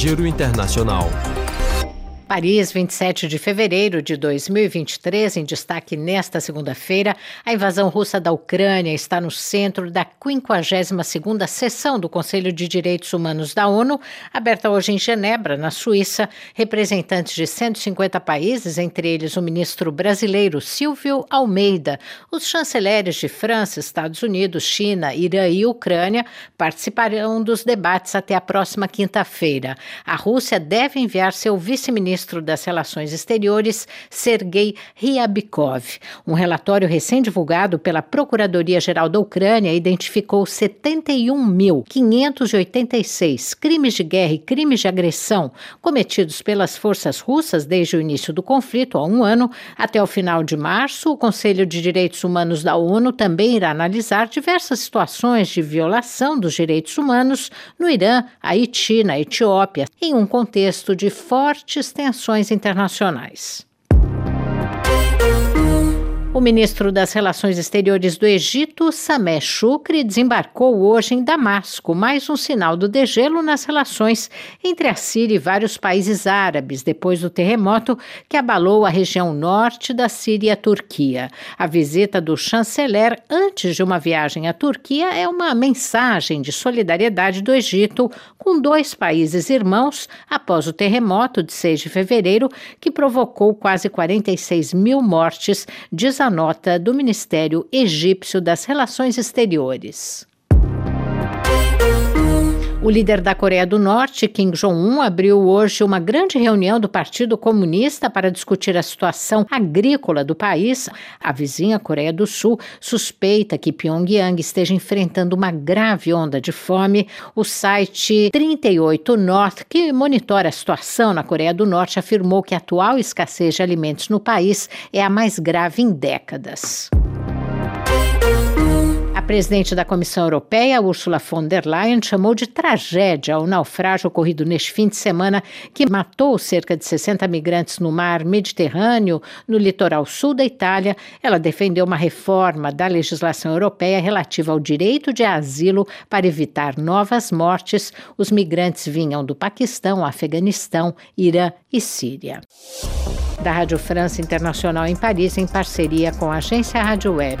Giro Internacional. Paris, 27 de fevereiro de 2023, em destaque nesta segunda-feira, a invasão russa da Ucrânia está no centro da 52ª sessão do Conselho de Direitos Humanos da ONU, aberta hoje em Genebra, na Suíça. Representantes de 150 países, entre eles o ministro brasileiro Silvio Almeida, os chanceleres de França, Estados Unidos, China, Irã e Ucrânia participarão dos debates até a próxima quinta-feira. A Rússia deve enviar seu vice-ministro ministro das Relações Exteriores, Sergei Ryabkov. Um relatório recém-divulgado pela Procuradoria-Geral da Ucrânia identificou 71.586 crimes de guerra e crimes de agressão cometidos pelas forças russas desde o início do conflito, há um ano. Até o final de março, o Conselho de Direitos Humanos da ONU também irá analisar diversas situações de violação dos direitos humanos no Irã, Haiti, na Etiópia, em um contexto de fortes tensões tensões internacionais. O ministro das Relações Exteriores do Egito, Sameh Shukri, desembarcou hoje em Damasco, mais um sinal do degelo nas relações entre a Síria e vários países árabes, depois do terremoto que abalou a região norte da Síria e a Turquia. A visita do chanceler antes de uma viagem à Turquia é uma mensagem de solidariedade do Egito com dois países irmãos após o terremoto de 6 de fevereiro, que provocou quase 46 mil mortes, 19 nota do Ministério Egípcio das Relações Exteriores. O líder da Coreia do Norte, Kim Jong-un, abriu hoje uma grande reunião do Partido Comunista para discutir a situação agrícola do país. A vizinha Coreia do Sul suspeita que Pyongyang esteja enfrentando uma grave onda de fome. O site 38 North, que monitora a situação na Coreia do Norte, afirmou que a atual escassez de alimentos no país é a mais grave em décadas presidente da Comissão Europeia, Ursula von der Leyen, chamou de tragédia o naufrágio ocorrido neste fim de semana que matou cerca de 60 migrantes no mar Mediterrâneo, no litoral sul da Itália. Ela defendeu uma reforma da legislação europeia relativa ao direito de asilo para evitar novas mortes. Os migrantes vinham do Paquistão, Afeganistão, Irã e Síria. Da Rádio França Internacional em Paris, em parceria com a agência Rádio Web.